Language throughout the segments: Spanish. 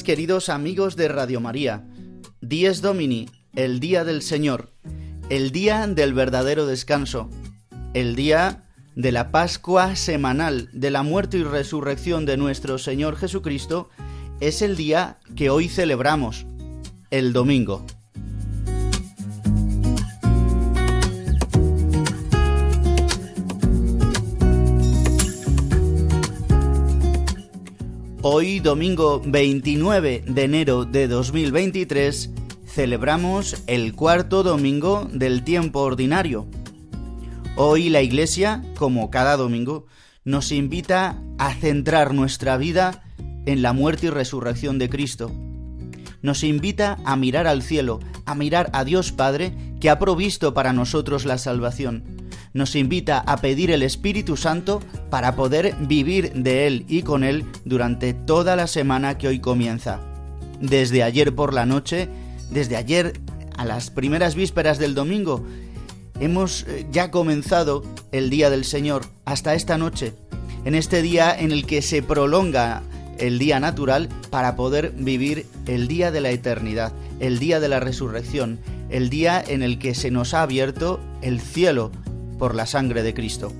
Queridos amigos de Radio María. Dies Domini, el día del Señor, el día del verdadero descanso, el día de la Pascua semanal de la muerte y resurrección de nuestro Señor Jesucristo, es el día que hoy celebramos, el domingo. Hoy, domingo 29 de enero de 2023, celebramos el cuarto domingo del tiempo ordinario. Hoy la Iglesia, como cada domingo, nos invita a centrar nuestra vida en la muerte y resurrección de Cristo. Nos invita a mirar al cielo, a mirar a Dios Padre, que ha provisto para nosotros la salvación nos invita a pedir el Espíritu Santo para poder vivir de Él y con Él durante toda la semana que hoy comienza. Desde ayer por la noche, desde ayer a las primeras vísperas del domingo, hemos eh, ya comenzado el Día del Señor hasta esta noche, en este día en el que se prolonga el día natural para poder vivir el día de la eternidad, el día de la resurrección, el día en el que se nos ha abierto el cielo por la sangre de Cristo.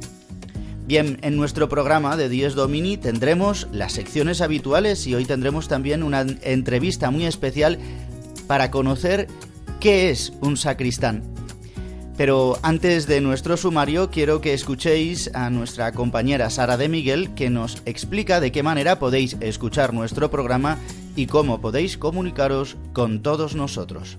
Bien, en nuestro programa de Dies Domini tendremos las secciones habituales y hoy tendremos también una entrevista muy especial para conocer qué es un sacristán. Pero antes de nuestro sumario quiero que escuchéis a nuestra compañera Sara de Miguel que nos explica de qué manera podéis escuchar nuestro programa y cómo podéis comunicaros con todos nosotros.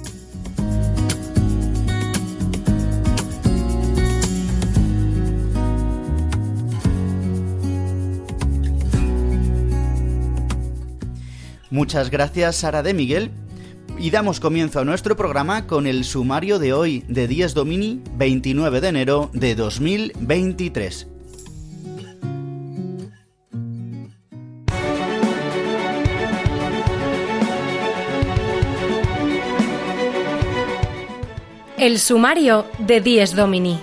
Muchas gracias Sara de Miguel y damos comienzo a nuestro programa con el sumario de hoy de Días Domini 29 de enero de 2023. El sumario de Dies Domini.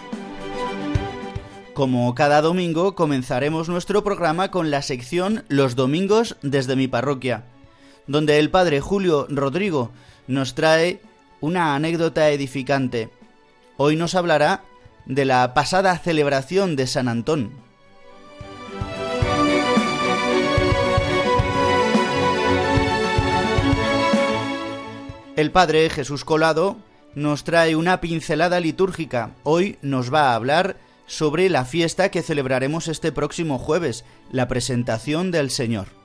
Como cada domingo comenzaremos nuestro programa con la sección Los domingos desde mi parroquia donde el padre Julio Rodrigo nos trae una anécdota edificante. Hoy nos hablará de la pasada celebración de San Antón. El padre Jesús Colado nos trae una pincelada litúrgica. Hoy nos va a hablar sobre la fiesta que celebraremos este próximo jueves, la presentación del Señor.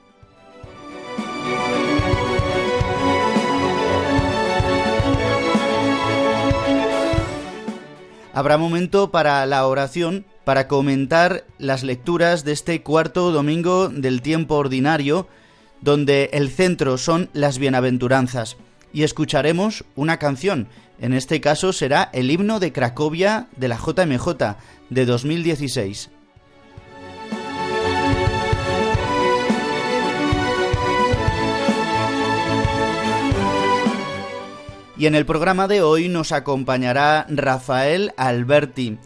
Habrá momento para la oración para comentar las lecturas de este cuarto domingo del tiempo ordinario, donde el centro son las bienaventuranzas, y escucharemos una canción. En este caso será el himno de Cracovia de la JMJ de 2016. Y en el programa de hoy nos acompañará Rafael Alberti,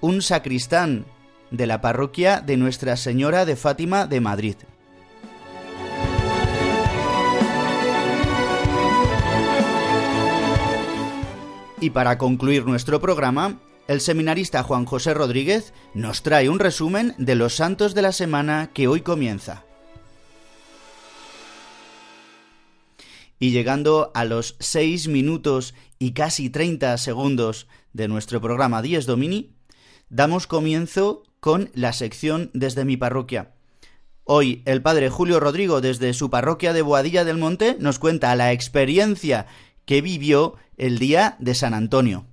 un sacristán de la parroquia de Nuestra Señora de Fátima de Madrid. Y para concluir nuestro programa, el seminarista Juan José Rodríguez nos trae un resumen de los santos de la semana que hoy comienza. Y llegando a los 6 minutos y casi 30 segundos de nuestro programa 10 Domini, damos comienzo con la sección desde mi parroquia. Hoy el padre Julio Rodrigo desde su parroquia de Boadilla del Monte nos cuenta la experiencia que vivió el día de San Antonio.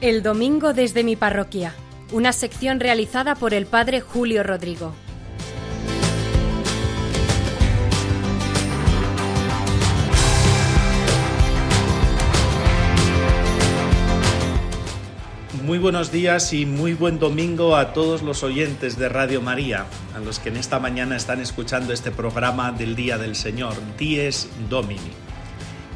El domingo desde mi parroquia, una sección realizada por el padre Julio Rodrigo. Muy buenos días y muy buen domingo a todos los oyentes de Radio María, a los que en esta mañana están escuchando este programa del Día del Señor, Dies Domini.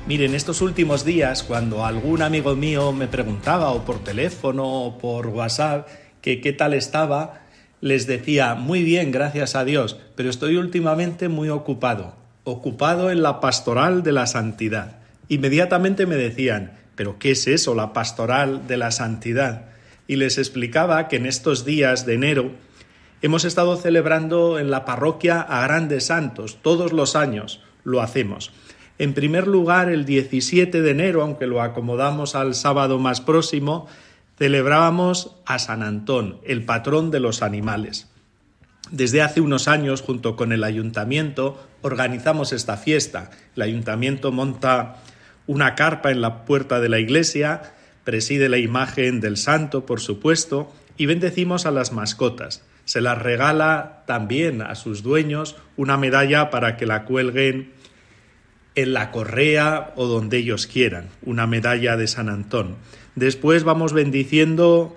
Miren, estos últimos días, cuando algún amigo mío me preguntaba, o por teléfono, o por WhatsApp, que qué tal estaba, les decía, muy bien, gracias a Dios, pero estoy últimamente muy ocupado, ocupado en la pastoral de la santidad. Inmediatamente me decían, pero ¿qué es eso, la pastoral de la santidad? Y les explicaba que en estos días de enero hemos estado celebrando en la parroquia a grandes santos, todos los años lo hacemos. En primer lugar, el 17 de enero, aunque lo acomodamos al sábado más próximo, celebrábamos a San Antón, el patrón de los animales. Desde hace unos años, junto con el ayuntamiento, organizamos esta fiesta. El ayuntamiento monta una carpa en la puerta de la iglesia, preside la imagen del santo, por supuesto, y bendecimos a las mascotas. Se las regala también a sus dueños una medalla para que la cuelguen en la correa o donde ellos quieran, una medalla de San Antón. Después vamos bendiciendo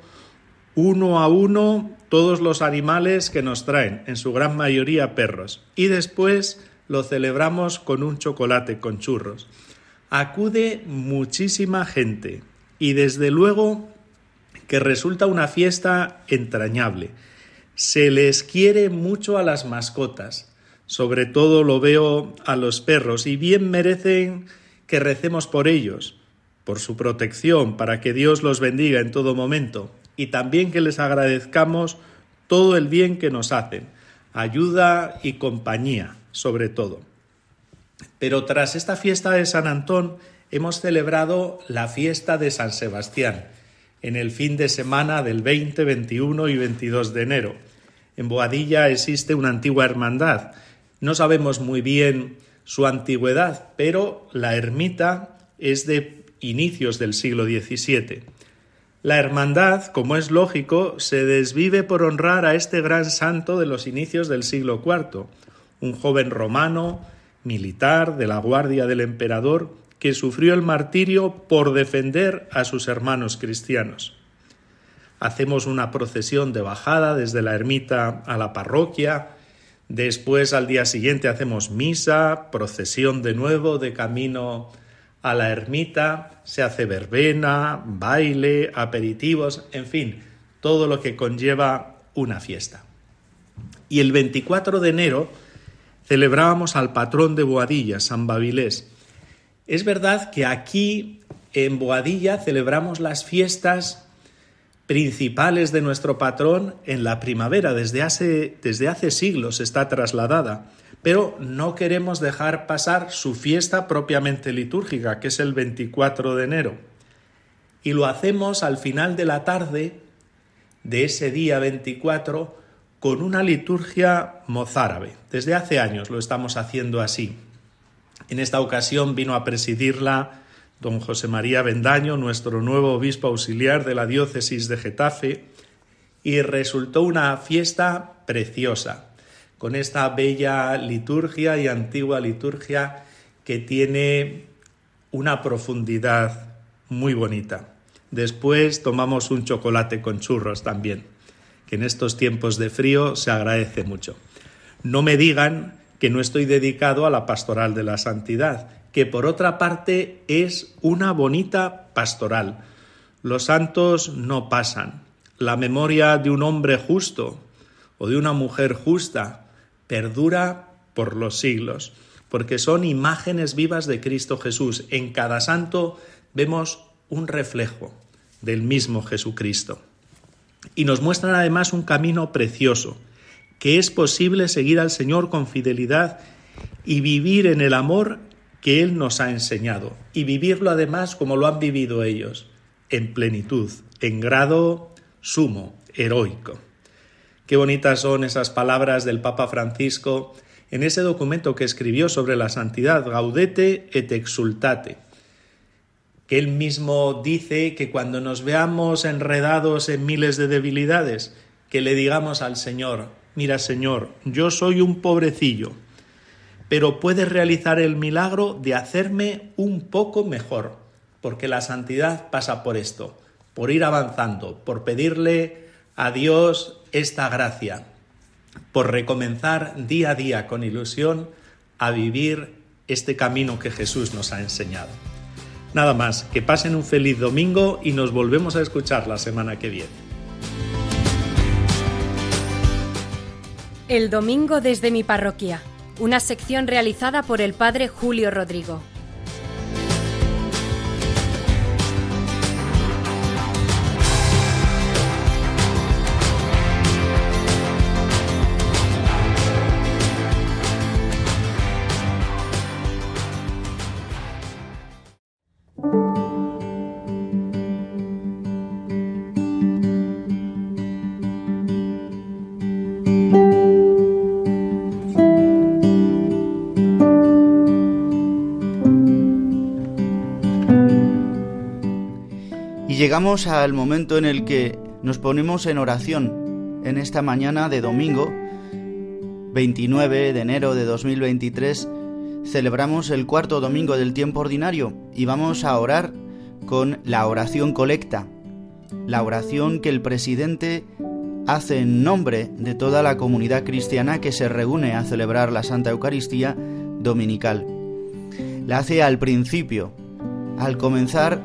uno a uno todos los animales que nos traen, en su gran mayoría perros. Y después lo celebramos con un chocolate con churros. Acude muchísima gente y desde luego que resulta una fiesta entrañable. Se les quiere mucho a las mascotas sobre todo lo veo a los perros, y bien merecen que recemos por ellos, por su protección, para que Dios los bendiga en todo momento, y también que les agradezcamos todo el bien que nos hacen, ayuda y compañía, sobre todo. Pero tras esta fiesta de San Antón, hemos celebrado la fiesta de San Sebastián, en el fin de semana del 20, 21 y 22 de enero. En Boadilla existe una antigua hermandad, no sabemos muy bien su antigüedad, pero la ermita es de inicios del siglo XVII. La hermandad, como es lógico, se desvive por honrar a este gran santo de los inicios del siglo IV, un joven romano, militar de la guardia del emperador, que sufrió el martirio por defender a sus hermanos cristianos. Hacemos una procesión de bajada desde la ermita a la parroquia, Después al día siguiente hacemos misa, procesión de nuevo de camino a la ermita, se hace verbena, baile, aperitivos, en fin, todo lo que conlleva una fiesta. Y el 24 de enero celebrábamos al patrón de Boadilla, San Babilés. Es verdad que aquí en Boadilla celebramos las fiestas principales de nuestro patrón en la primavera, desde hace, desde hace siglos está trasladada, pero no queremos dejar pasar su fiesta propiamente litúrgica, que es el 24 de enero. Y lo hacemos al final de la tarde de ese día 24 con una liturgia mozárabe. Desde hace años lo estamos haciendo así. En esta ocasión vino a presidirla don José María Bendaño, nuestro nuevo obispo auxiliar de la diócesis de Getafe, y resultó una fiesta preciosa, con esta bella liturgia y antigua liturgia que tiene una profundidad muy bonita. Después tomamos un chocolate con churros también, que en estos tiempos de frío se agradece mucho. No me digan que no estoy dedicado a la pastoral de la santidad, que por otra parte es una bonita pastoral. Los santos no pasan. La memoria de un hombre justo o de una mujer justa perdura por los siglos, porque son imágenes vivas de Cristo Jesús. En cada santo vemos un reflejo del mismo Jesucristo. Y nos muestran además un camino precioso, que es posible seguir al Señor con fidelidad y vivir en el amor que Él nos ha enseñado, y vivirlo además como lo han vivido ellos, en plenitud, en grado sumo, heroico. Qué bonitas son esas palabras del Papa Francisco en ese documento que escribió sobre la santidad, Gaudete et exultate, que él mismo dice que cuando nos veamos enredados en miles de debilidades, que le digamos al Señor, mira Señor, yo soy un pobrecillo, pero puedes realizar el milagro de hacerme un poco mejor, porque la santidad pasa por esto, por ir avanzando, por pedirle a Dios esta gracia, por recomenzar día a día con ilusión a vivir este camino que Jesús nos ha enseñado. Nada más, que pasen un feliz domingo y nos volvemos a escuchar la semana que viene. El domingo desde mi parroquia, una sección realizada por el padre Julio Rodrigo. Llegamos al momento en el que nos ponemos en oración en esta mañana de domingo 29 de enero de 2023. Celebramos el cuarto domingo del tiempo ordinario y vamos a orar con la oración colecta, la oración que el presidente hace en nombre de toda la comunidad cristiana que se reúne a celebrar la Santa Eucaristía dominical. La hace al principio, al comenzar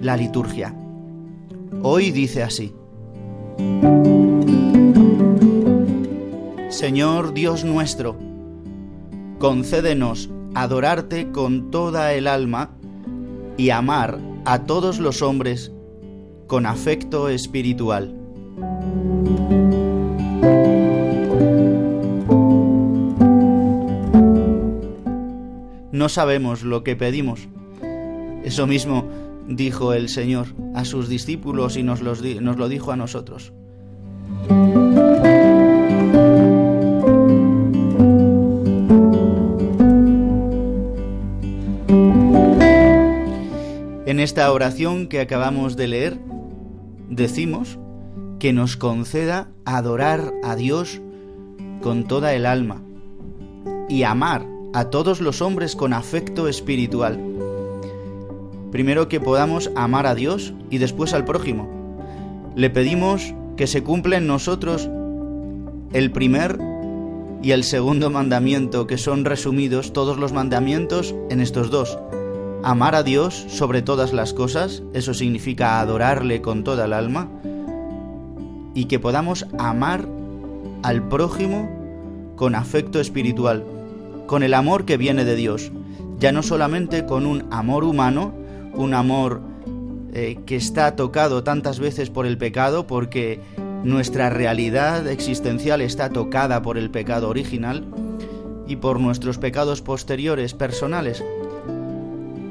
la liturgia. Hoy dice así. Señor Dios nuestro, concédenos adorarte con toda el alma y amar a todos los hombres con afecto espiritual. No sabemos lo que pedimos. Eso mismo dijo el Señor a sus discípulos y nos, lo dijo a nosotros. En esta oración que acabamos de leer, decimos que nos conceda adorar a Dios con toda el alma y amar a todos los hombres con afecto espiritual primero que podamos amar a Dios y después al prójimo. Le pedimos que se cumpla en nosotros el primer y el segundo mandamiento, que son resumidos todos los mandamientos en estos dos. Amar a Dios sobre todas las cosas, eso significa adorarle con toda el alma, y que podamos amar al prójimo con afecto espiritual, con el amor que viene de Dios, ya no solamente con un amor humano, un amor eh, que está tocado tantas veces por el pecado, porque nuestra realidad existencial está tocada por el pecado original y por nuestros pecados posteriores personales,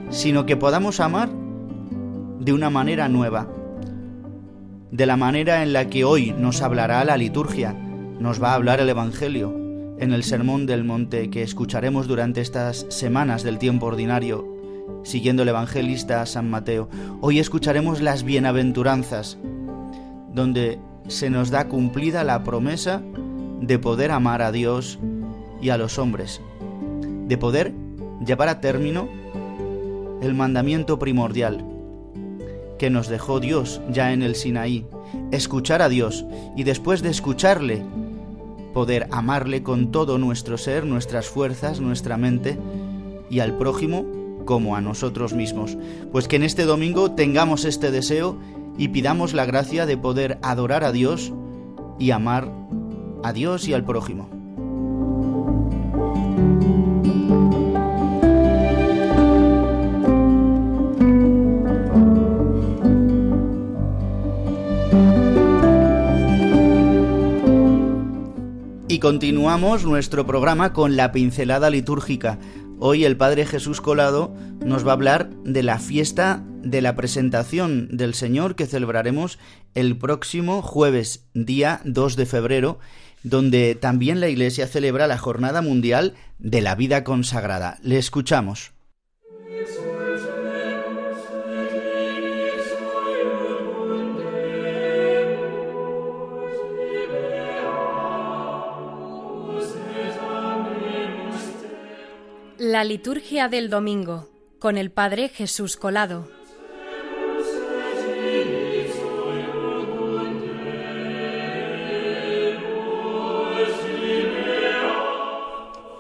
sino que podamos amar de una manera nueva, de la manera en la que hoy nos hablará la liturgia, nos va a hablar el Evangelio en el Sermón del Monte que escucharemos durante estas semanas del tiempo ordinario, siguiendo el evangelista San Mateo. Hoy escucharemos las bienaventuranzas, donde se nos da cumplida la promesa de poder amar a Dios y a los hombres, de poder llevar a término el mandamiento primordial que nos dejó Dios ya en el Sinaí, escuchar a Dios y después de escucharle, poder amarle con todo nuestro ser, nuestras fuerzas, nuestra mente y al prójimo como a nosotros mismos. Pues que en este domingo tengamos este deseo y pidamos la gracia de poder adorar a Dios y amar a Dios y al prójimo. Y continuamos nuestro programa con la pincelada litúrgica. Hoy el Padre Jesús Colado nos va a hablar de la fiesta de la presentación del Señor que celebraremos el próximo jueves, día 2 de febrero, donde también la Iglesia celebra la Jornada Mundial de la Vida Consagrada. Le escuchamos. La liturgia del domingo con el Padre Jesús Colado.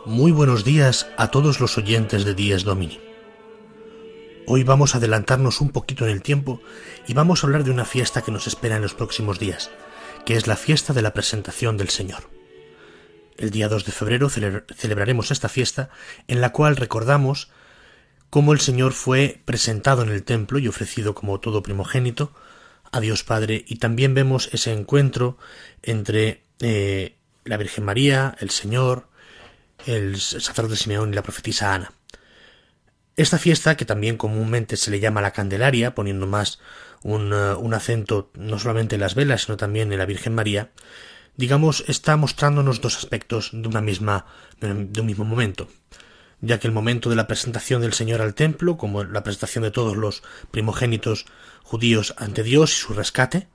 Muy buenos días a todos los oyentes de Días Domini. Hoy vamos a adelantarnos un poquito en el tiempo y vamos a hablar de una fiesta que nos espera en los próximos días, que es la fiesta de la presentación del Señor. El día 2 de febrero celebraremos esta fiesta en la cual recordamos cómo el Señor fue presentado en el templo y ofrecido como todo primogénito a Dios Padre y también vemos ese encuentro entre eh, la Virgen María, el Señor, el sacerdote Simeón y la profetisa Ana. Esta fiesta, que también comúnmente se le llama la Candelaria, poniendo más un, eh, un acento no solamente en las velas, sino también en la Virgen María, digamos, está mostrándonos dos aspectos de una misma, de un mismo momento, ya que el momento de la presentación del Señor al templo, como la presentación de todos los primogénitos judíos ante Dios y su rescate,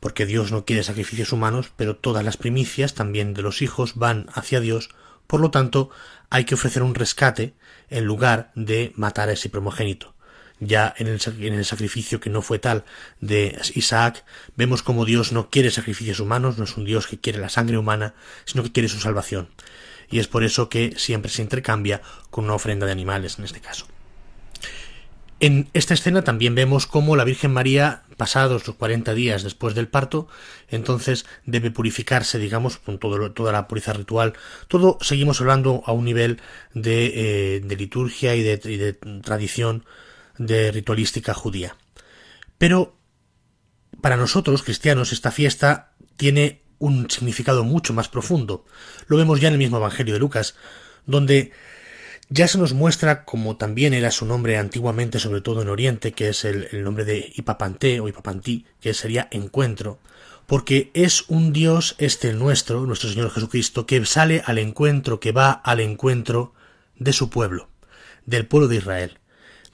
porque Dios no quiere sacrificios humanos, pero todas las primicias también de los hijos van hacia Dios, por lo tanto hay que ofrecer un rescate en lugar de matar a ese primogénito ya en el, sacrificio que no fue tal de Isaac, vemos como Dios no quiere sacrificios humanos, no es un Dios que quiere la sangre humana, sino que quiere su salvación. Y es por eso que siempre se intercambia con una ofrenda de animales en este caso. En esta escena también vemos cómo la Virgen María, pasados los 40 días después del parto, entonces debe purificarse, digamos, con todo, toda la pureza ritual. Todo seguimos hablando a un nivel de, eh, liturgia y de tradición de ritualística judía. Pero para nosotros, cristianos, esta fiesta tiene un significado mucho más profundo. Lo vemos ya en el mismo Evangelio de Lucas, donde ya se nos muestra como también era su nombre antiguamente, sobre todo en Oriente, que es el, nombre de Ipapanté o Ipapantí, que sería encuentro, porque es un Dios, este el nuestro, nuestro Señor Jesucristo, que sale al encuentro, que va al encuentro de su pueblo, del pueblo de Israel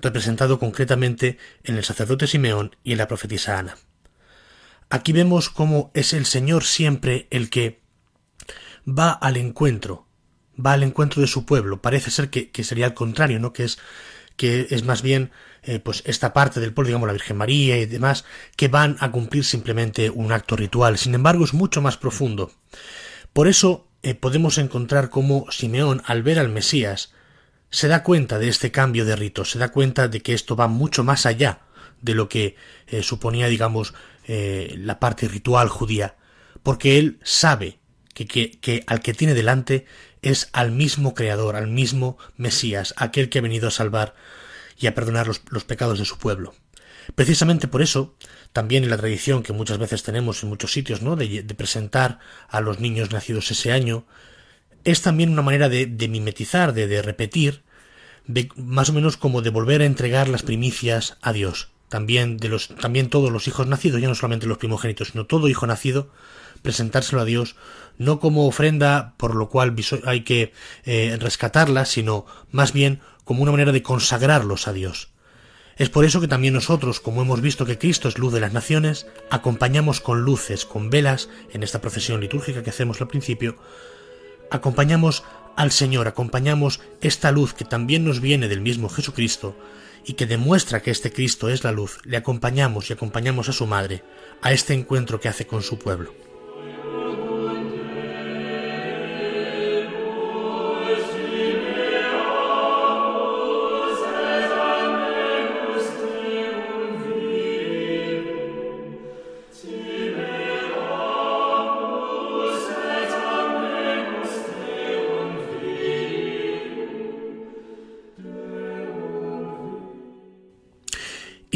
representado concretamente en el sacerdote Simeón y en la profetisa Ana. Aquí vemos cómo es el Señor siempre el que va al encuentro, va al encuentro de su pueblo. Parece ser que, sería al contrario, ¿no? Que es que es más bien eh, pues esta parte del pueblo, digamos la Virgen María y demás, que van a cumplir simplemente un acto ritual. Sin embargo, es mucho más profundo. Por eso eh, podemos encontrar cómo Simeón, al ver al Mesías, se da cuenta de este cambio de rito, se da cuenta de que esto va mucho más allá de lo que eh, suponía, digamos, eh, la parte ritual judía, porque él sabe que, que, al que tiene delante es al mismo Creador, al mismo Mesías, aquel que ha venido a salvar y a perdonar los, los pecados de su pueblo. Precisamente por eso, también en la tradición que muchas veces tenemos en muchos sitios, ¿no? De, presentar a los niños nacidos ese año, es también una manera de, mimetizar, de, de repetir, de, más o menos como de volver a entregar las primicias a Dios. También, de los, también todos los hijos nacidos, ya no solamente los primogénitos, sino todo hijo nacido, presentárselo a Dios no como ofrenda por lo cual hay que eh, rescatarla, sino más bien como una manera de consagrarlos a Dios. Es por eso que también nosotros, como hemos visto que Cristo es luz de las naciones, acompañamos con luces, con velas, en esta procesión litúrgica que hacemos al principio, acompañamos al Señor, acompañamos esta luz que también nos viene del mismo Jesucristo y que demuestra que este Cristo es la luz, le acompañamos y acompañamos a su Madre a este encuentro que hace con su pueblo.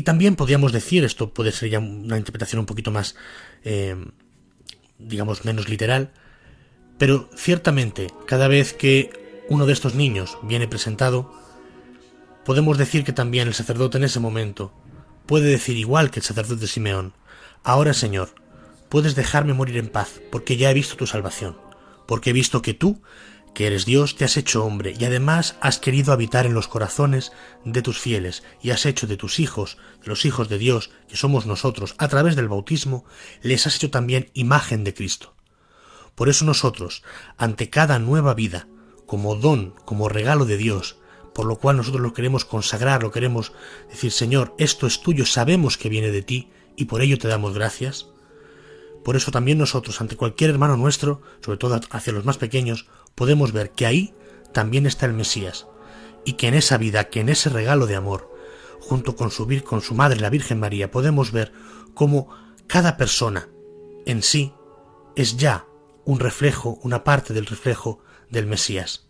También podríamos decir, esto puede ser ya una interpretación un poquito más, eh, digamos, menos literal, pero ciertamente cada vez que uno de estos niños viene presentado, podemos decir que también el sacerdote en ese momento puede decir igual que el sacerdote Simeón, ahora Señor, puedes dejarme morir en paz, porque ya he visto tu salvación, porque he visto que tú que eres Dios, te has hecho hombre y además has querido habitar en los corazones de tus fieles y has hecho de tus hijos, de los hijos de Dios, que somos nosotros, a través del bautismo, les has hecho también imagen de Cristo. Por eso nosotros, ante cada nueva vida, como don, como regalo de Dios, por lo cual nosotros lo queremos consagrar, lo queremos decir, Señor, esto es tuyo, sabemos que viene de ti y por ello te damos gracias, por eso también nosotros, ante cualquier hermano nuestro, sobre todo hacia los más pequeños, podemos ver que ahí también está el Mesías, y que en esa vida, que en ese regalo de amor, junto con su, con su madre, la Virgen María, podemos ver cómo cada persona en sí es ya un reflejo, una parte del reflejo del Mesías.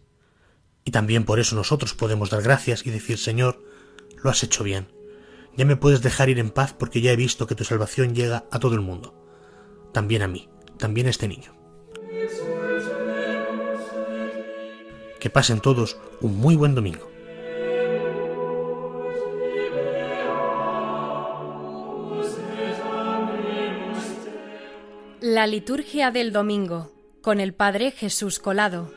Y también por eso nosotros podemos dar gracias y decir, Señor, lo has hecho bien. Ya me puedes dejar ir en paz porque ya he visto que tu salvación llega a todo el mundo también a mí, también a este niño. Que pasen todos un muy buen domingo. La liturgia del domingo con el Padre Jesús Colado.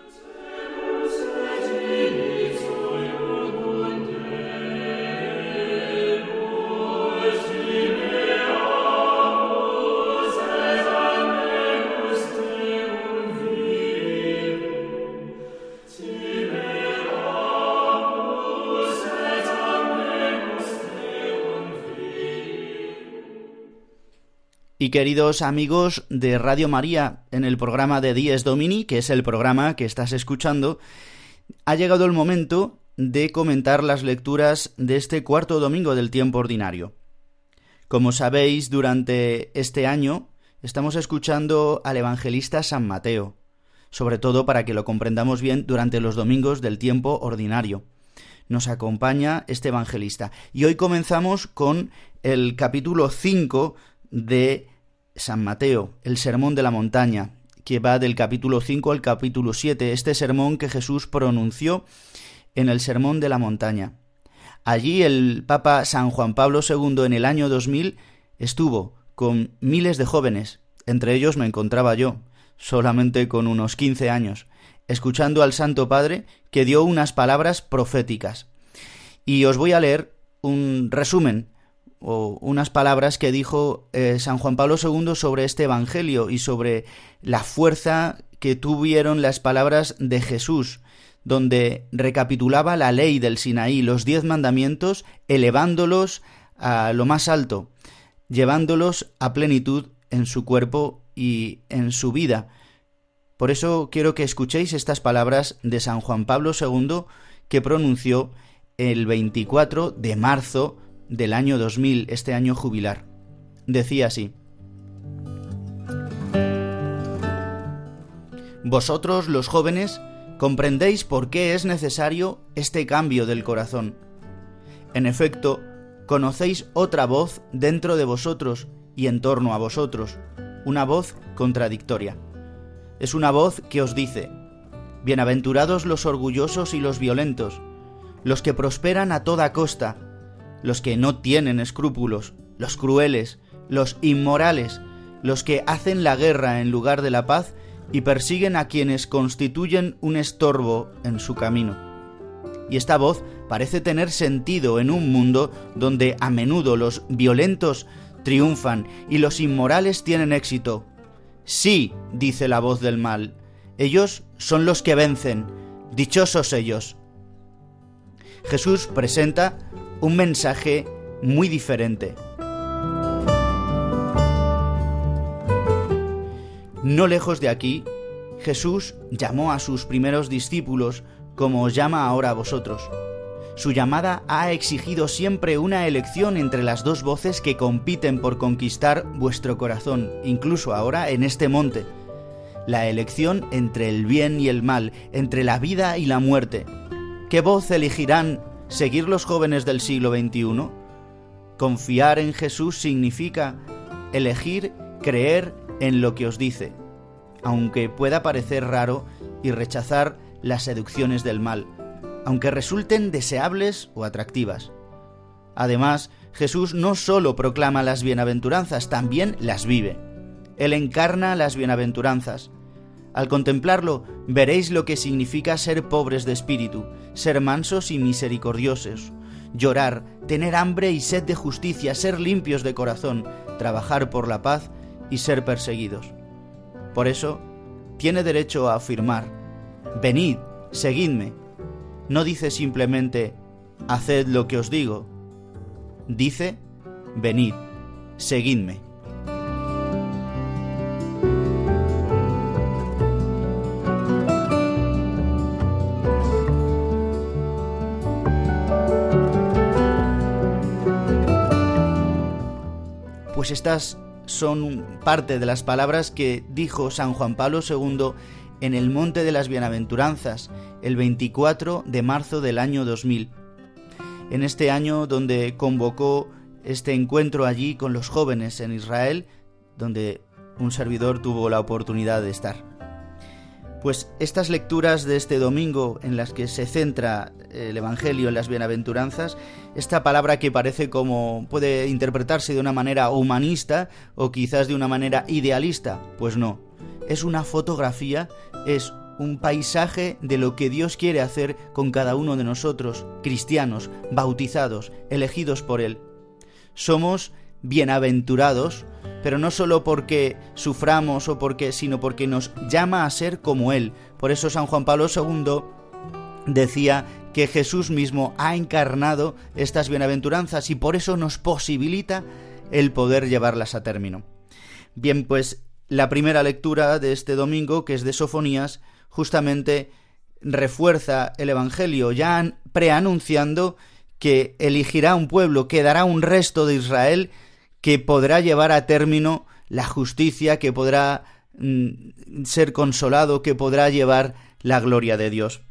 Queridos amigos de Radio María, en el programa de Dies Domini, que es el programa que estás escuchando, ha llegado el momento de comentar las lecturas de este cuarto domingo del tiempo ordinario. Como sabéis, durante este año estamos escuchando al evangelista San Mateo, sobre todo para que lo comprendamos bien durante los domingos del tiempo ordinario. Nos acompaña este evangelista. Y hoy comenzamos con el capítulo 5 de San Mateo, el Sermón de la Montaña, que va del capítulo 5 al capítulo 7, este sermón que Jesús pronunció en el Sermón de la Montaña. Allí el Papa San Juan Pablo II en el año 2000 estuvo con miles de jóvenes, entre ellos me encontraba yo, solamente con unos 15 años, escuchando al Santo Padre que dio unas palabras proféticas. Y os voy a leer un resumen o unas palabras que dijo eh, San Juan Pablo II sobre este Evangelio y sobre la fuerza que tuvieron las palabras de Jesús, donde recapitulaba la ley del Sinaí, los diez mandamientos, elevándolos a lo más alto, llevándolos a plenitud en su cuerpo y en su vida. Por eso quiero que escuchéis estas palabras de San Juan Pablo II que pronunció el 24 de marzo del año 2000, este año jubilar. Decía así. Vosotros, los jóvenes, comprendéis por qué es necesario este cambio del corazón. En efecto, conocéis otra voz dentro de vosotros y en torno a vosotros, una voz contradictoria. Es una voz que os dice, Bienaventurados los orgullosos y los violentos, los que prosperan a toda costa, los que no tienen escrúpulos, los crueles, los inmorales, los que hacen la guerra en lugar de la paz y persiguen a quienes constituyen un estorbo en su camino. Y esta voz parece tener sentido en un mundo donde a menudo los violentos triunfan y los inmorales tienen éxito. Sí, dice la voz del mal, ellos son los que vencen, dichosos ellos. Jesús presenta un mensaje muy diferente. No lejos de aquí, Jesús llamó a sus primeros discípulos como os llama ahora a vosotros. Su llamada ha exigido siempre una elección entre las dos voces que compiten por conquistar vuestro corazón, incluso ahora en este monte. La elección entre el bien y el mal, entre la vida y la muerte. ¿Qué voz elegirán seguir los jóvenes del siglo XXI? Confiar en Jesús significa elegir creer en lo que os dice, aunque pueda parecer raro y rechazar las seducciones del mal, aunque resulten deseables o atractivas. Además, Jesús no solo proclama las bienaventuranzas, también las vive. Él encarna las bienaventuranzas. Al contemplarlo, veréis lo que significa ser pobres de espíritu, ser mansos y misericordiosos, llorar, tener hambre y sed de justicia, ser limpios de corazón, trabajar por la paz y ser perseguidos. Por eso, tiene derecho a afirmar, venid, seguidme. No dice simplemente, haced lo que os digo. Dice, venid, seguidme. Pues estas son parte de las palabras que dijo San Juan Pablo II en el Monte de las Bienaventuranzas el 24 de marzo del año 2000. En este año donde convocó este encuentro allí con los jóvenes en Israel, donde un servidor tuvo la oportunidad de estar. Pues estas lecturas de este domingo en las que se centra el Evangelio en las bienaventuranzas, esta palabra que parece como puede interpretarse de una manera humanista o quizás de una manera idealista, pues no, es una fotografía, es un paisaje de lo que Dios quiere hacer con cada uno de nosotros, cristianos, bautizados, elegidos por Él. Somos bienaventurados pero no solo porque suframos o porque, sino porque nos llama a ser como Él. Por eso San Juan Pablo II decía que Jesús mismo ha encarnado estas bienaventuranzas y por eso nos posibilita el poder llevarlas a término. Bien, pues la primera lectura de este domingo, que es de Sofonías, justamente refuerza el Evangelio, ya preanunciando que elegirá un pueblo, que dará un resto de Israel que podrá llevar a término la justicia, que podrá mm, ser consolado, que podrá llevar la gloria de Dios.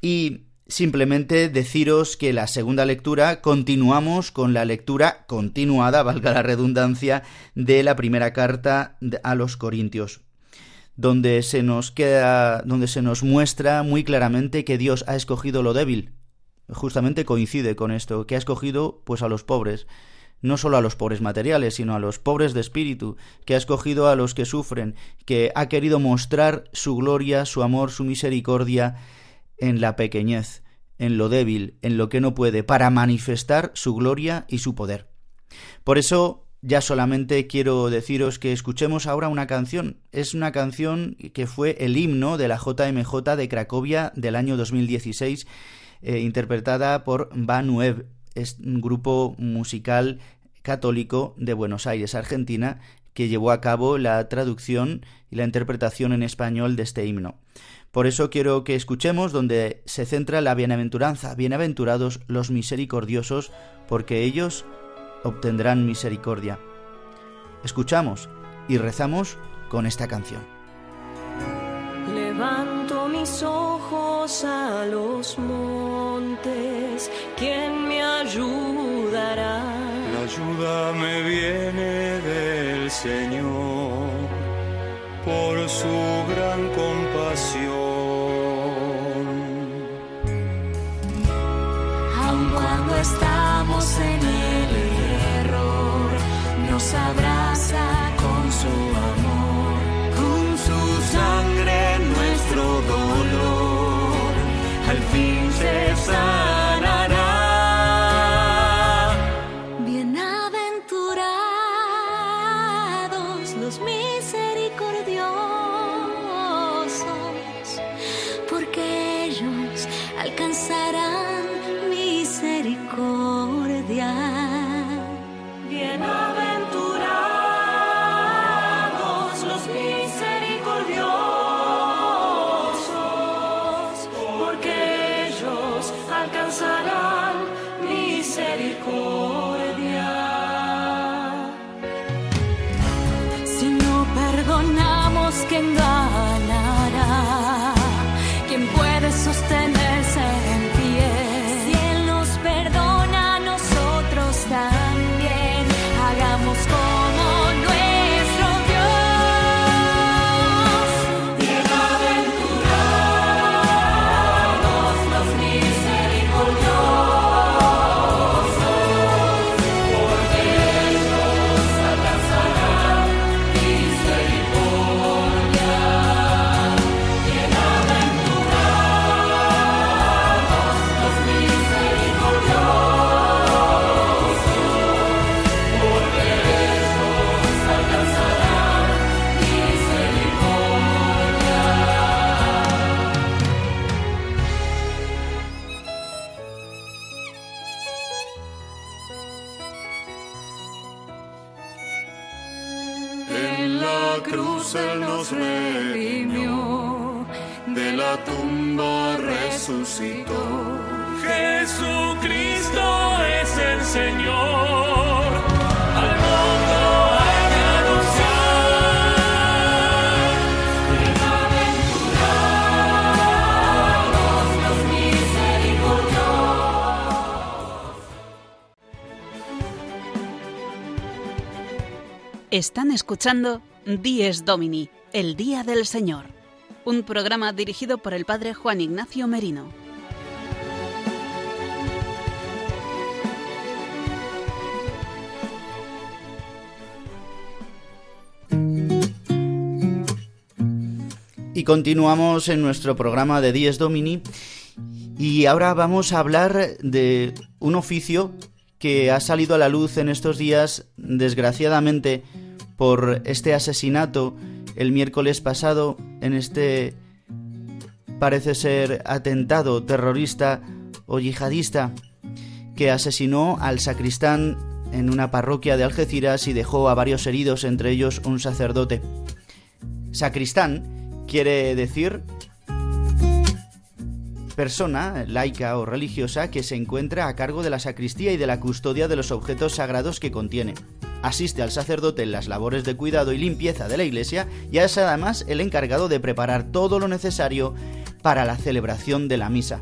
Y simplemente deciros que la segunda lectura continuamos con la lectura continuada, valga la redundancia, de la primera carta a los Corintios donde se nos queda donde se nos muestra muy claramente que Dios ha escogido lo débil. Justamente coincide con esto, que ha escogido pues a los pobres no solo a los pobres materiales, sino a los pobres de espíritu, que ha escogido a los que sufren, que ha querido mostrar su gloria, su amor, su misericordia en la pequeñez, en lo débil, en lo que no puede, para manifestar su gloria y su poder. Por eso ya solamente quiero deciros que escuchemos ahora una canción. Es una canción que fue el himno de la JMJ de Cracovia del año 2016, eh, interpretada por Banuev, es un grupo musical católico de Buenos Aires, Argentina, que llevó a cabo la traducción y la interpretación en español de este himno. Por eso quiero que escuchemos donde se centra la bienaventuranza, bienaventurados los misericordiosos, porque ellos obtendrán misericordia. Escuchamos y rezamos con esta canción. Levanto mis ojos a los montes, ¿quién me ayudará? Ayuda me viene del Señor por su gran compasión. Aun cuando estamos en el error, nos abraza Están escuchando Dies Domini, el Día del Señor, un programa dirigido por el Padre Juan Ignacio Merino. Y continuamos en nuestro programa de Dies Domini y ahora vamos a hablar de un oficio que ha salido a la luz en estos días, desgraciadamente, por este asesinato el miércoles pasado en este parece ser atentado terrorista o yihadista que asesinó al sacristán en una parroquia de Algeciras y dejó a varios heridos, entre ellos un sacerdote. Sacristán quiere decir persona laica o religiosa que se encuentra a cargo de la sacristía y de la custodia de los objetos sagrados que contiene. Asiste al sacerdote en las labores de cuidado y limpieza de la iglesia y es además el encargado de preparar todo lo necesario para la celebración de la misa.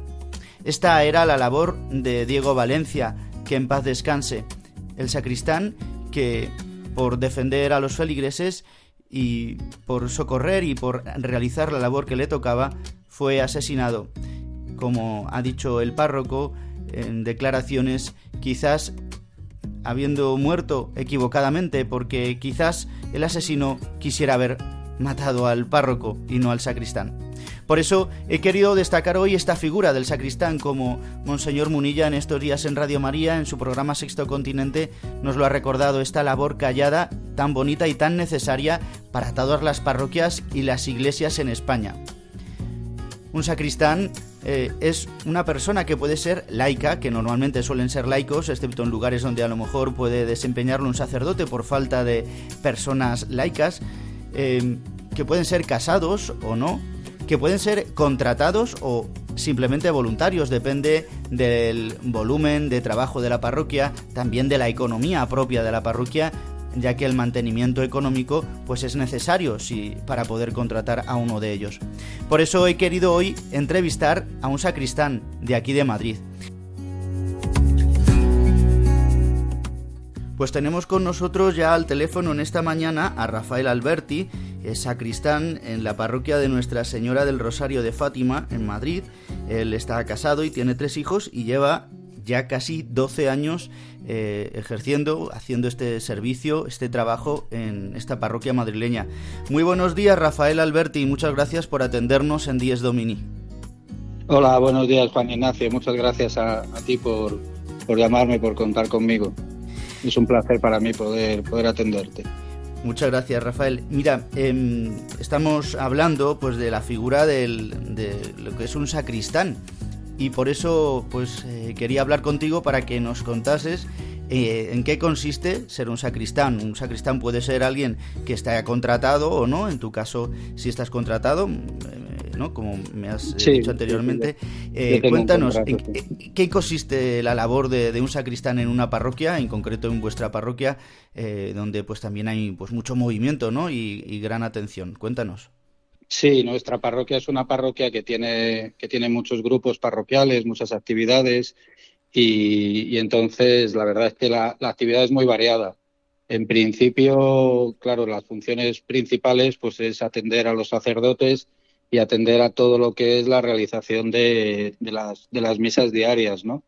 Esta era la labor de Diego Valencia, que en paz descanse, el sacristán que, por defender a los feligreses y por socorrer y por realizar la labor que le tocaba, fue asesinado. Como ha dicho el párroco en declaraciones, quizás habiendo muerto equivocadamente, porque quizás el asesino quisiera haber matado al párroco y no al sacristán. Por eso he querido destacar hoy esta figura del sacristán como Monseñor Munilla en estos días en Radio María, en su programa Sexto Continente, nos lo ha recordado esta labor callada, tan bonita y tan necesaria para todas las parroquias y las iglesias en España. Un sacristán eh, es una persona que puede ser laica, que normalmente suelen ser laicos, excepto en lugares donde a lo mejor puede desempeñarlo un sacerdote por falta de personas laicas, eh, que pueden ser casados o no, que pueden ser contratados o simplemente voluntarios, depende del volumen de trabajo de la parroquia, también de la economía propia de la parroquia, ya que el mantenimiento económico pues es necesario para poder contratar a uno de ellos. Por eso he querido hoy entrevistar a un sacristán de aquí de Madrid. Pues tenemos con nosotros ya al teléfono en esta mañana a Rafael Alberti, sacristán en la parroquia de Nuestra Señora del Rosario de Fátima, en Madrid. Él está casado y tiene tres hijos y lleva ya casi 12 años eh, ejerciendo, haciendo este servicio, este trabajo en esta parroquia madrileña. Muy buenos días, Rafael Alberti, y muchas gracias por atendernos en Dies Domini. Hola, buenos días, Juan Ignacio. Muchas gracias a, a ti por, por llamarme, por contar conmigo. Es un placer para mí poder, poder atenderte. Muchas gracias, Rafael. Mira, eh, estamos hablando pues de la figura del, de lo que es un sacristán y por eso pues eh, quería hablar contigo para que nos contases eh, en qué consiste ser un sacristán. Un sacristán puede ser alguien que está contratado o no. En tu caso, si estás contratado, eh, ¿no? Como me has Sí, dicho anteriormente. Eh, cuéntanos, contrato, ¿en qué- ¿qué consiste la labor de, de un sacristán en una parroquia, en concreto en vuestra parroquia, eh, donde pues también hay pues mucho movimiento, ¿no? Y, y gran atención. Cuéntanos. Sí, nuestra parroquia es una parroquia que tiene, que tiene muchos grupos parroquiales, muchas actividades y, entonces la verdad es que la, la actividad es muy variada. En principio, claro, las funciones principales pues es atender a los sacerdotes y atender a todo lo que es la realización de, de las, de las misas diarias, ¿no?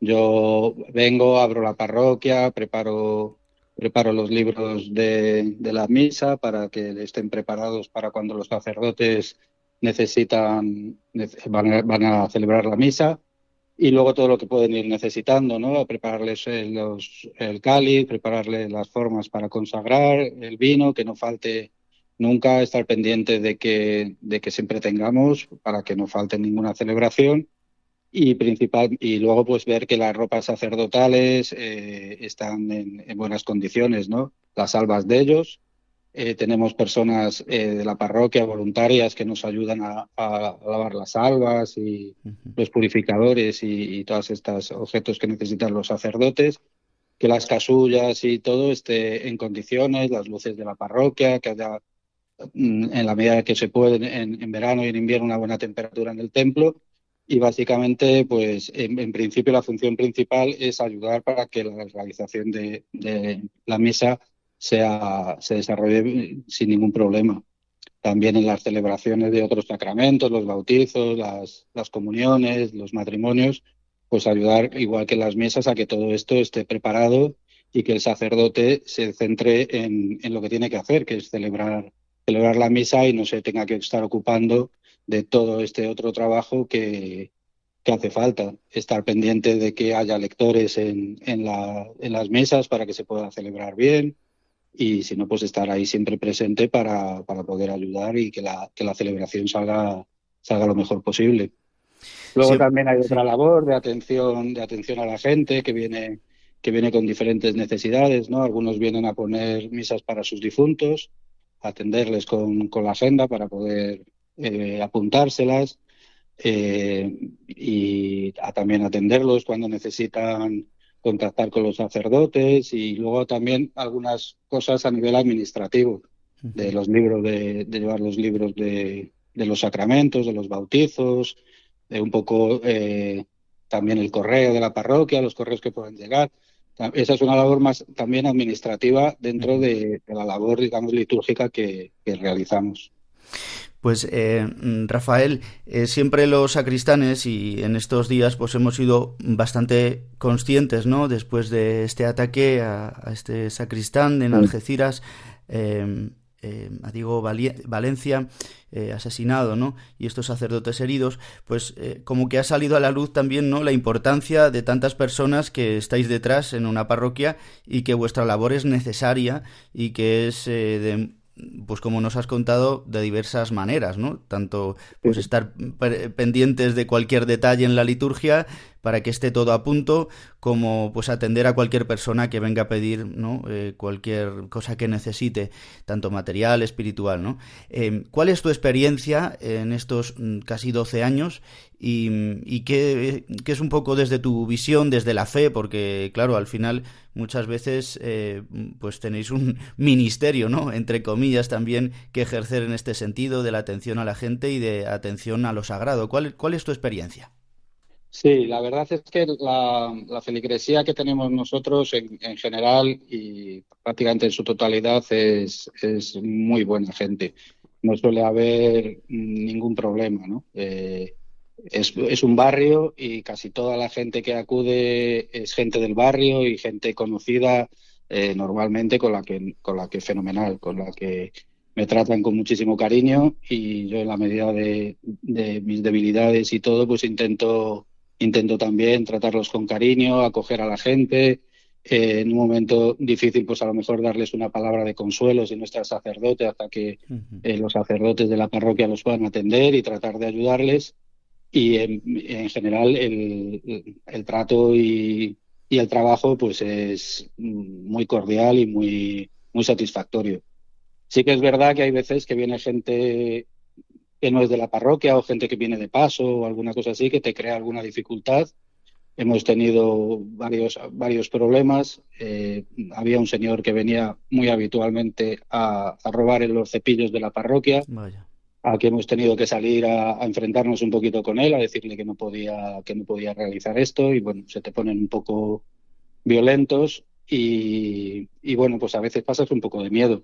Yo vengo, abro la parroquia, preparo, preparo los libros de, la misa para que estén preparados para cuando los sacerdotes necesitan, nece- van a, van a celebrar la misa y luego todo lo que pueden ir necesitando, ¿no? Prepararles el cáliz, prepararles las formas para consagrar el vino, que no falte nunca, estar pendiente de que, de que siempre tengamos para que no falte ninguna celebración y principal y luego pues ver que las ropas sacerdotales eh, están en, en buenas condiciones, ¿no? Las albas de ellos. Eh, tenemos personas eh, de la parroquia voluntarias que nos ayudan a, a lavar las albas y los purificadores y, y todos estos objetos que necesitan los sacerdotes, que las casullas y todo esté en condiciones, las luces de la parroquia, que haya mm, en la medida que se puede en, en verano y en invierno una buena temperatura en el templo y básicamente, pues en, principio la función principal es ayudar para que la realización de, la misa sea, se desarrolle sin ningún problema. También en las celebraciones de otros sacramentos, los bautizos, las, las comuniones, los matrimonios, pues ayudar, igual que en las misas, a que todo esto esté preparado y que el sacerdote se centre en, en lo que tiene que hacer, que es celebrar, celebrar la misa y no se tenga que estar ocupando de todo este otro trabajo que, que hace falta. Estar pendiente de que haya lectores en, en, la, en las mesas para que se pueda celebrar bien y si no, pues estar ahí siempre presente para, para poder ayudar y que la, que la celebración salga, salga lo mejor posible. Luego Sí, también hay sí. otra labor de atención, de atención a la gente que viene, que viene con diferentes necesidades, ¿no? Algunos vienen a poner misas para sus difuntos, atenderles con, con la agenda para poder eh, apuntárselas eh, y a también atenderlos cuando necesitan contactar con los sacerdotes y luego también algunas cosas a nivel administrativo de los libros de, de llevar los libros de, de los sacramentos, de los bautizos, de un poco eh, también el correo de la parroquia, los correos que pueden llegar. Esa es una labor más también administrativa dentro de, de la labor, digamos, litúrgica que, que realizamos. Pues eh, mm, Rafael, eh, siempre los sacristanes y en estos días pues hemos sido bastante conscientes, ¿no? Después de este ataque a, a este sacristán en Algeciras, eh, eh, a Diego Vali- Valencia, eh, asesinado, ¿no? Y estos sacerdotes heridos, pues eh, como que ha salido a la luz también, ¿no? La importancia de tantas personas que estáis detrás en una parroquia y que vuestra labor es necesaria y que es eh, de pues como nos has contado, de diversas maneras, ¿no? Tanto pues estar pe- pendientes de cualquier detalle en la liturgia para que esté todo a punto, como pues atender a cualquier persona que venga a pedir, ¿no? Eh, cualquier cosa que necesite, tanto material, espiritual, ¿no? Eh, ¿Cuál es tu experiencia en estos mm, casi 12 años y, y qué, qué es un poco desde tu visión, desde la fe? Porque, claro, al final muchas veces eh, pues tenéis un ministerio, ¿no? Entre comillas también que ejercer en este sentido de la atención a la gente y de atención a lo sagrado. ¿Cuál, cuál es tu experiencia? Sí, la verdad es que la, la feligresía que tenemos nosotros en, en, general y prácticamente en su totalidad es, es, muy buena gente. No suele haber ningún problema, ¿no? Eh, es, es, un barrio y casi toda la gente que acude es gente del barrio y gente conocida eh, normalmente con la que con la que fenomenal, con la que me tratan con muchísimo cariño y yo en la medida de, de mis debilidades y todo, pues intento intento también tratarlos con cariño, acoger a la gente. Eh, en un momento difícil, pues a lo mejor darles una palabra de consuelo si no está el sacerdote, hasta que eh, los sacerdotes de la parroquia los puedan atender y tratar de ayudarles. Y en, en general el, el trato y, y, el trabajo pues es muy cordial y muy, muy satisfactorio. Sí que es verdad que hay veces que viene gente que no es de la parroquia o gente que viene de paso o alguna cosa así que te crea alguna dificultad. Hemos tenido varios, varios problemas. Eh, había un señor que venía muy habitualmente a, a, robar en los cepillos de la parroquia. Vaya. Aquí hemos tenido que salir a, a, enfrentarnos un poquito con él, a decirle que no podía, que no podía realizar esto y bueno, se te ponen un poco violentos y, y bueno, pues a veces pasas un poco de miedo.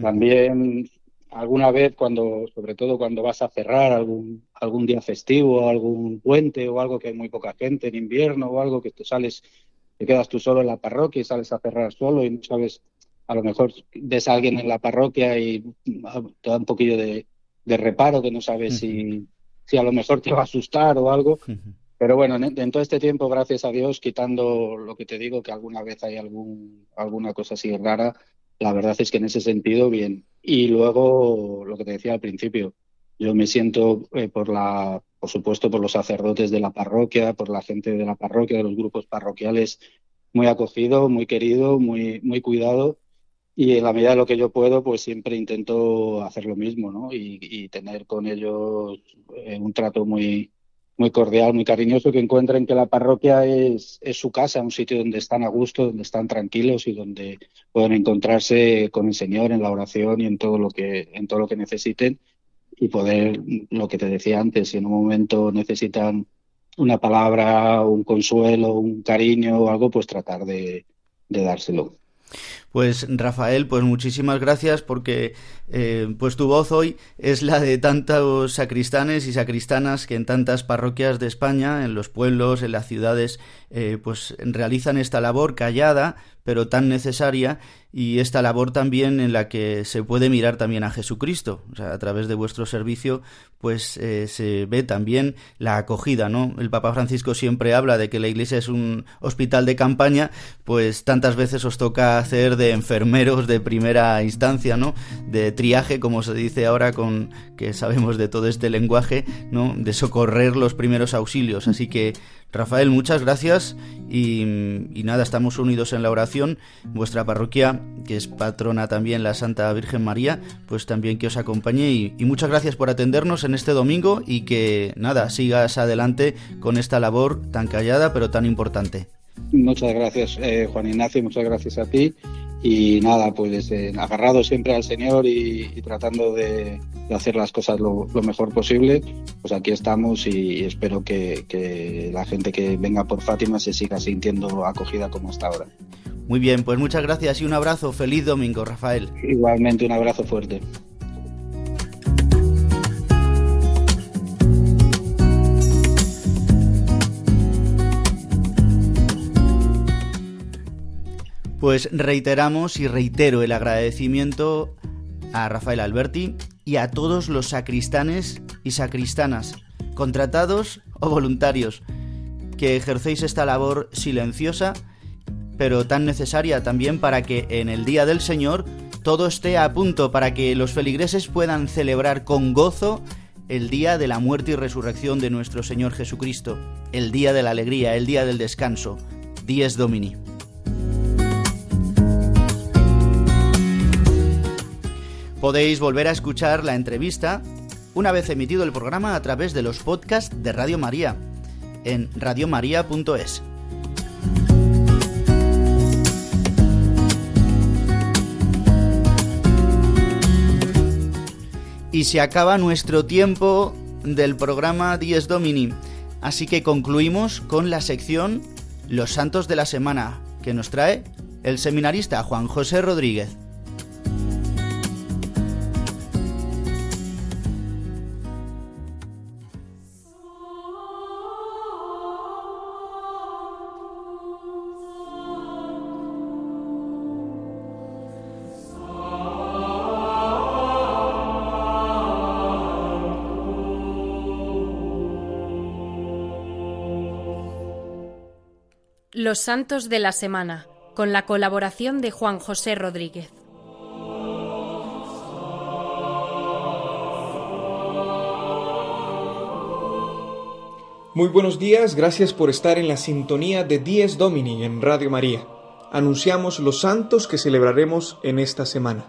También alguna vez cuando, sobre todo cuando vas a cerrar algún, algún día festivo, algún puente o algo que hay muy poca gente en invierno o algo que te sales, te quedas tú solo en la parroquia y sales a cerrar solo y no sabes, a lo mejor ves a alguien en la parroquia y te da un poquillo de, de reparo que no sabes uh -huh. si, si a lo mejor te va a asustar o algo. Uh -huh. Pero bueno, en, en, todo este tiempo, gracias a Dios, quitando lo que te digo, que alguna vez hay algún, alguna cosa así rara, la verdad es que en ese sentido, bien. Y luego, lo que te decía al principio, yo me siento eh, por la, por supuesto, por los sacerdotes de la parroquia, por la gente de la parroquia, de los grupos parroquiales, muy acogido, muy querido, muy, muy cuidado. Y en la medida de lo que yo puedo, pues siempre intento hacer lo mismo, ¿no? Y, y tener con ellos eh, un trato muy, muy cordial, muy cariñoso, que encuentren que la parroquia es, es, su casa, un sitio donde están a gusto, donde están tranquilos y donde pueden encontrarse con el Señor en la oración y en todo lo que, en todo lo que necesiten y poder, lo que te decía antes, si en un momento necesitan una palabra, un consuelo, un cariño o algo, pues tratar de, de dárselo. Pues Rafael, pues muchísimas gracias porque eh, pues tu voz hoy es la de tantos sacristanes y sacristanas que en tantas parroquias de España, en los pueblos, en las ciudades, eh, pues realizan esta labor callada pero tan necesaria y esta labor también en la que se puede mirar también a Jesucristo, o sea, a través de vuestro servicio, pues eh, se ve también la acogida, ¿no? El Papa Francisco siempre habla de que la Iglesia es un hospital de campaña, pues tantas veces os toca hacer de enfermeros de primera instancia, ¿no? De triaje, como se dice ahora con que sabemos de todo este lenguaje, ¿no? De socorrer los primeros auxilios, así que Rafael, muchas gracias y, nada, estamos unidos en la oración. Vuestra parroquia, que es patrona también la Santa Virgen María, pues también que os acompañe y, muchas gracias por atendernos en este domingo y que nada, sigas adelante con esta labor tan callada pero tan importante. Muchas gracias, eh, Juan Ignacio, muchas gracias a ti y nada, pues eh, agarrado siempre al Señor y, y tratando de, de, hacer las cosas lo, lo, mejor posible, pues aquí estamos y, y espero que, que, la gente que venga por Fátima se siga sintiendo acogida como hasta ahora. Muy bien, pues muchas gracias y un abrazo. Feliz domingo, Rafael. Igualmente, un abrazo fuerte. Pues reiteramos y reitero el agradecimiento a Rafael Alberti y a todos los sacristanes y sacristanas, contratados o voluntarios, que ejercéis esta labor silenciosa, pero tan necesaria también para que en el Día del Señor todo esté a punto, para que los feligreses puedan celebrar con gozo el día de la muerte y resurrección de nuestro Señor Jesucristo, el día de la alegría, el día del descanso, Dies Domini. Podéis volver a escuchar la entrevista una vez emitido el programa a través de los podcasts de Radio María en radiomaria.es. Y se acaba nuestro tiempo del programa Dies Domini. Así que concluimos con la sección Los Santos de la Semana, que nos trae el seminarista Juan José Rodríguez. Los Santos de la Semana, con la colaboración de Juan José Rodríguez. Muy buenos días, gracias por estar en la sintonía de Dies Domini en Radio María. Anunciamos los santos que celebraremos en esta semana.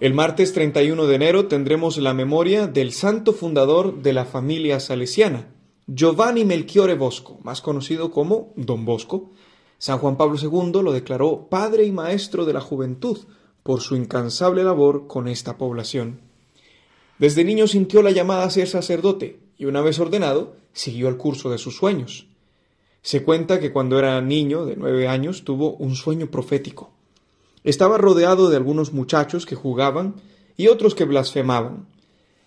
El martes 31 de enero tendremos la memoria del santo fundador de la familia salesiana, Giovanni Melchiore Bosco, más conocido como Don Bosco. San Juan Pablo II lo declaró padre y maestro de la juventud por su incansable labor con esta población. Desde niño sintió la llamada a ser sacerdote y una vez ordenado siguió el curso de sus sueños. Se cuenta que cuando era niño de nueve años tuvo un sueño profético. Estaba rodeado de algunos muchachos que jugaban y otros que blasfemaban.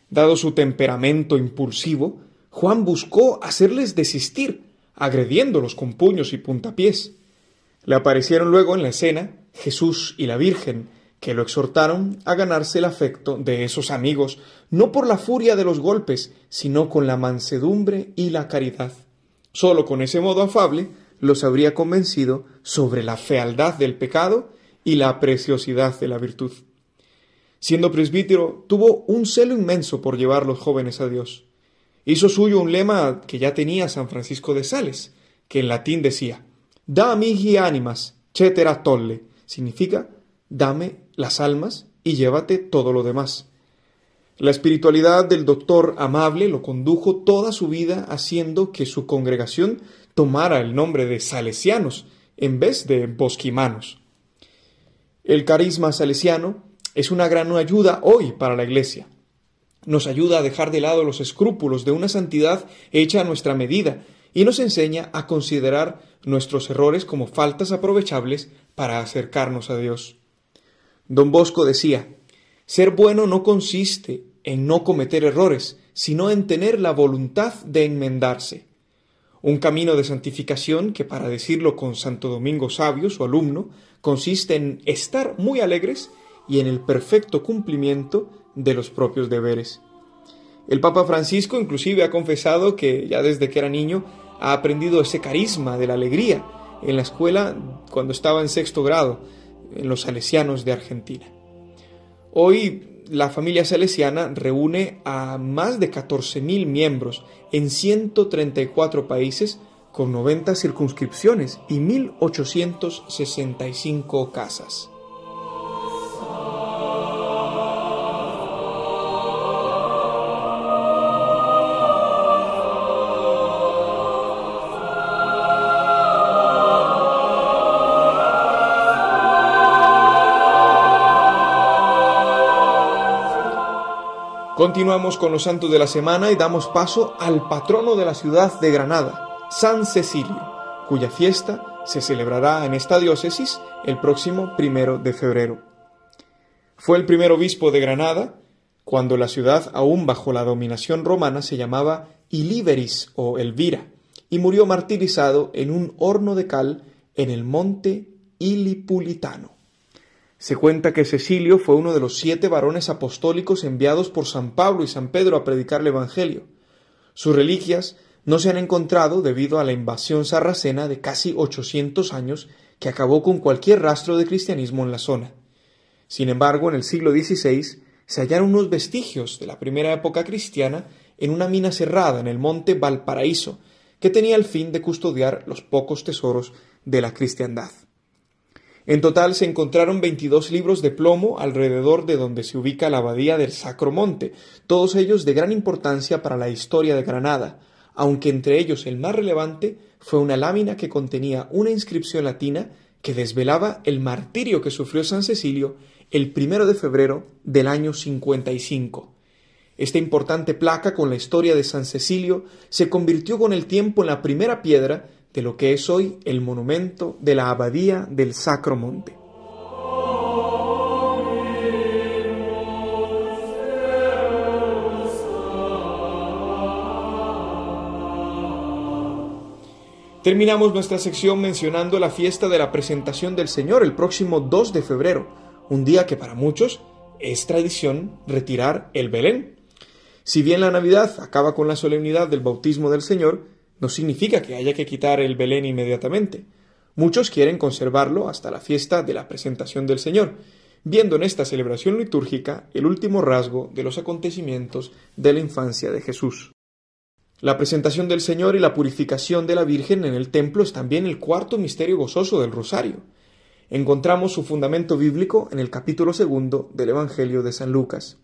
Dado su temperamento impulsivo, Juan buscó hacerles desistir, agrediéndolos con puños y puntapiés. Le aparecieron luego en la escena Jesús y la Virgen, que lo exhortaron a ganarse el afecto de esos amigos, no por la furia de los golpes, sino con la mansedumbre y la caridad. Sólo con ese modo afable los habría convencido sobre la fealdad del pecado y la preciosidad de la virtud. Siendo presbítero, tuvo un celo inmenso por llevar los jóvenes a Dios. Hizo suyo un lema que ya tenía San Francisco de Sales, que en latín decía Da mihi animas, cetera tolle, significa dame las almas y llévate todo lo demás. La espiritualidad del doctor amable lo condujo toda su vida haciendo que su congregación tomara el nombre de salesianos en vez de bosquimanos. El carisma salesiano es una gran ayuda hoy para la Iglesia. Nos ayuda a dejar de lado los escrúpulos de una santidad hecha a nuestra medida y nos enseña a considerar nuestros errores como faltas aprovechables para acercarnos a Dios. Don Bosco decía, ser bueno no consiste en no cometer errores, sino en tener la voluntad de enmendarse. Un camino de santificación que, para decirlo con Santo Domingo Sabio, su alumno, consiste en estar muy alegres y en el perfecto cumplimiento de los propios deberes. El Papa Francisco inclusive ha confesado que ya desde que era niño ha aprendido ese carisma de la alegría en la escuela cuando estaba en sexto grado, en los salesianos de Argentina. Hoy la familia salesiana reúne a más de 14.000 miembros en 134 países con 90 circunscripciones y 1.865 casas. Continuamos con los santos de la semana y damos paso al patrono de la ciudad de Granada, San Cecilio, cuya fiesta se celebrará en esta diócesis el próximo primero de febrero. Fue el primer obispo de Granada cuando la ciudad, aún bajo la dominación romana, se llamaba Ilíberis o Elvira, y murió martirizado en un horno de cal en el monte Ilipulitano. Se cuenta que Cecilio fue uno de los siete varones apostólicos enviados por San Pablo y San Pedro a predicar el Evangelio. Sus reliquias no se han encontrado debido a la invasión sarracena de casi 800 años que acabó con cualquier rastro de cristianismo en la zona. Sin embargo, en el siglo XVI se hallaron unos vestigios de la primera época cristiana en una mina cerrada en el monte Valparaíso, que tenía el fin de custodiar los pocos tesoros de la cristiandad. En total se encontraron 22 libros de plomo alrededor de donde se ubica la abadía del Sacro Monte, todos ellos de gran importancia para la historia de Granada, aunque entre ellos el más relevante fue una lámina que contenía una inscripción latina que desvelaba el martirio que sufrió San Cecilio el primero de febrero del año 55. Esta importante placa con la historia de San Cecilio se convirtió con el tiempo en la primera piedra de lo que es hoy el monumento de la Abadía del Sacro Monte. Terminamos nuestra sección mencionando la fiesta de la presentación del Señor el próximo 2 de febrero, un día que para muchos es tradición retirar el Belén. Si bien la Navidad acaba con la solemnidad del bautismo del Señor, no significa que haya que quitar el Belén inmediatamente. Muchos quieren conservarlo hasta la fiesta de la presentación del Señor, viendo en esta celebración litúrgica el último rasgo de los acontecimientos de la infancia de Jesús. La presentación del Señor y la purificación de la Virgen en el templo es también el cuarto misterio gozoso del Rosario. Encontramos su fundamento bíblico en el capítulo segundo del Evangelio de San Lucas.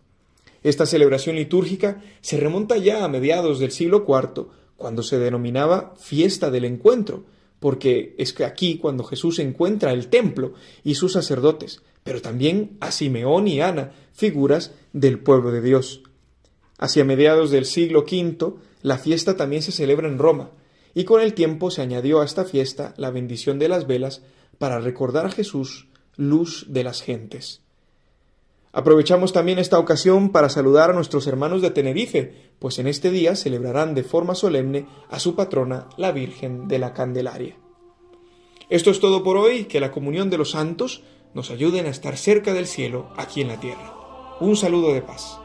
Esta celebración litúrgica se remonta ya a mediados del siglo IV, cuando se denominaba fiesta del encuentro, porque es que aquí cuando Jesús encuentra el templo y sus sacerdotes, pero también a Simeón y Ana, figuras del pueblo de Dios. Hacia mediados del siglo V, la fiesta también se celebra en Roma, y con el tiempo se añadió a esta fiesta la bendición de las velas para recordar a Jesús, luz de las gentes. Aprovechamos también esta ocasión para saludar a nuestros hermanos de Tenerife, pues en este día celebrarán de forma solemne a su patrona, la Virgen de la Candelaria. Esto es todo por hoy, que la comunión de los santos nos ayuden a estar cerca del cielo aquí en la tierra. Un saludo de paz.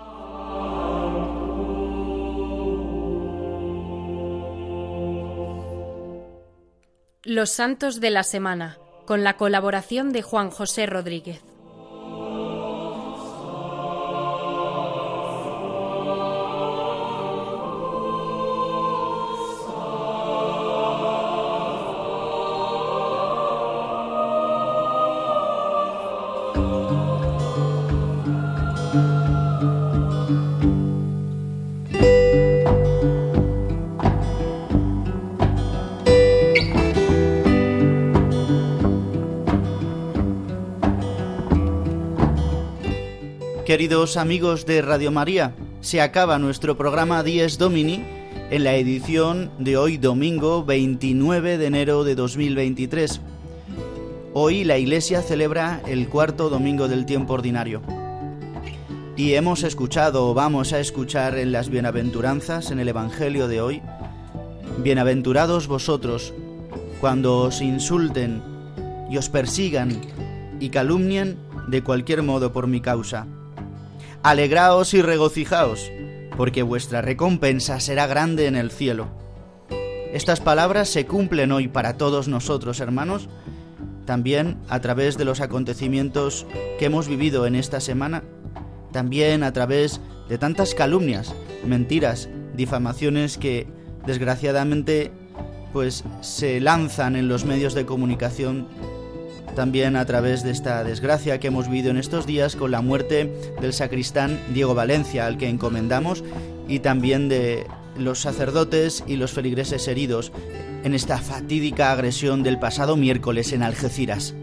Los Santos de la Semana, con la colaboración de Juan José Rodríguez. Queridos amigos de Radio María, se acaba nuestro programa Dies Domini en la edición de hoy domingo 29 de enero de 2023. Hoy la Iglesia celebra el cuarto domingo del tiempo ordinario. Y hemos escuchado o vamos a escuchar en las bienaventuranzas en el Evangelio de hoy, Bienaventurados vosotros cuando os insulten y os persigan y calumnien de cualquier modo por mi causa Alegraos y regocijaos, porque vuestra recompensa será grande en el cielo. Estas palabras se cumplen hoy para todos nosotros, hermanos, también a través de los acontecimientos que hemos vivido en esta semana, también a través de tantas calumnias, mentiras, difamaciones que desgraciadamente pues se lanzan en los medios de comunicación también a través de esta desgracia que hemos vivido en estos días con la muerte del sacristán Diego Valencia, al que encomendamos, y también de los sacerdotes y los feligreses heridos en esta fatídica agresión del pasado miércoles en Algeciras.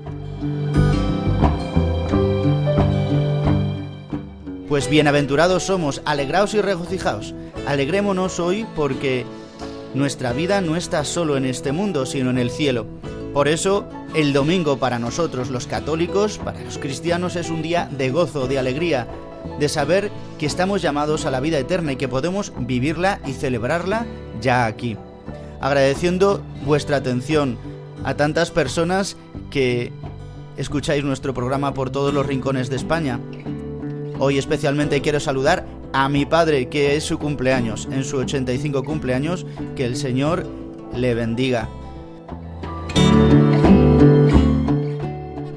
Pues bienaventurados somos, alegraos y regocijaos. Alegrémonos hoy porque nuestra vida no está solo en este mundo, sino en el cielo. Por eso, el domingo para nosotros los católicos, para los cristianos, es un día de gozo, de alegría, de saber que estamos llamados a la vida eterna y que podemos vivirla y celebrarla ya aquí. Agradeciendo vuestra atención a tantas personas que escucháis nuestro programa por todos los rincones de España. Hoy especialmente quiero saludar a mi padre, que es su cumpleaños, en su 85 cumpleaños, que el Señor le bendiga.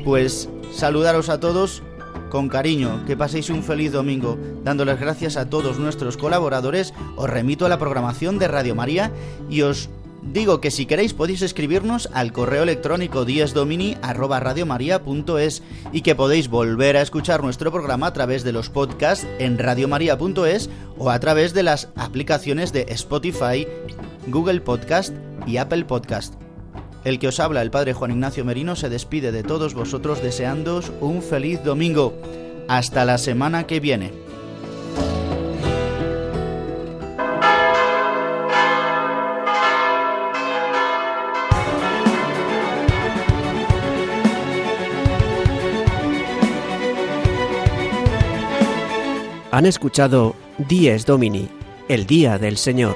Pues saludaros a todos con cariño, que paséis un feliz domingo. Dándoles gracias a todos nuestros colaboradores, os remito a la programación de Radio María y os digo que si queréis podéis escribirnos al correo electrónico diesdomini@radiomaria.es y que podéis volver a escuchar nuestro programa a través de los podcasts en radiomaria.es o a través de las aplicaciones de Spotify, Google Podcast y Apple Podcast. El que os habla, el padre Juan Ignacio Merino, se despide de todos vosotros deseándoos un feliz domingo. Hasta la semana que viene. Han escuchado Dies Domini, el Día del Señor.